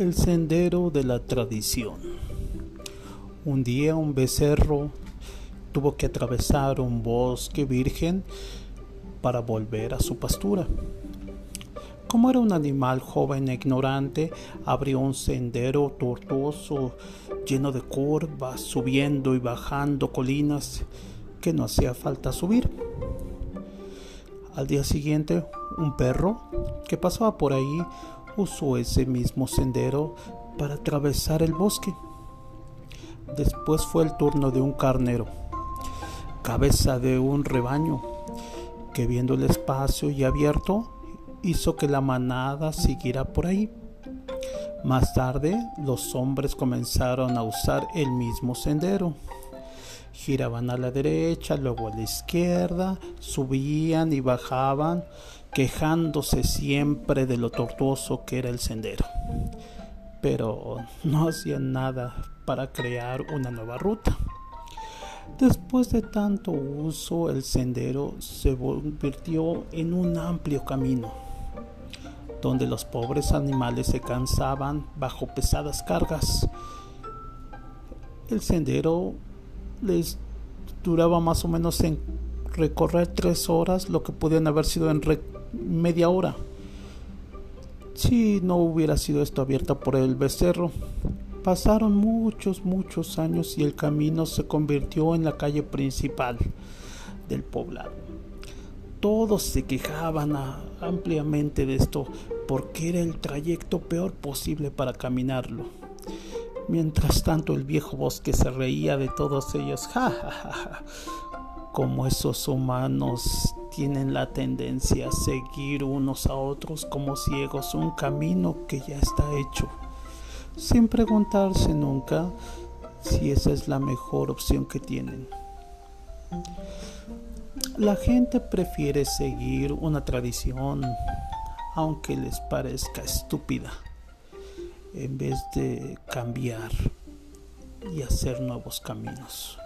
El sendero de la tradición. Un día un becerro tuvo que atravesar un bosque virgen para volver a su pastura. Como era un animal joven e ignorante, abrió un sendero tortuoso lleno de curvas, subiendo y bajando colinas que no hacía falta subir. Al día siguiente, un perro que pasaba por ahí usó ese mismo sendero para atravesar el bosque. Después fue el turno de un carnero, cabeza de un rebaño, que viendo el espacio y abierto, hizo que la manada siguiera por ahí. Más tarde, los hombres comenzaron a usar el mismo sendero. Giraban a la derecha, luego a la izquierda, subían y bajaban, quejándose siempre de lo tortuoso que era el sendero. Pero no hacían nada para crear una nueva ruta. Después de tanto uso, el sendero se convirtió en un amplio camino donde los pobres animales se cansaban bajo pesadas cargas. El sendero les duraba más o menos en recorrer tres horas lo que podían haber sido en media hora. Si no hubiera sido esto abierto por el becerro, pasaron muchos, muchos años y el camino se convirtió en la calle principal del poblado todos se quejaban ampliamente de esto porque era el trayecto peor posible para caminarlo. Mientras tanto el viejo bosque se reía de todos ellos. Ja, ja, ja, Como esos humanos tienen la tendencia a seguir unos a otros como ciegos un camino que ya está hecho, sin preguntarse nunca si esa es la mejor opción que tienen. La gente prefiere seguir una tradición aunque les parezca estúpida en vez de cambiar y hacer nuevos caminos.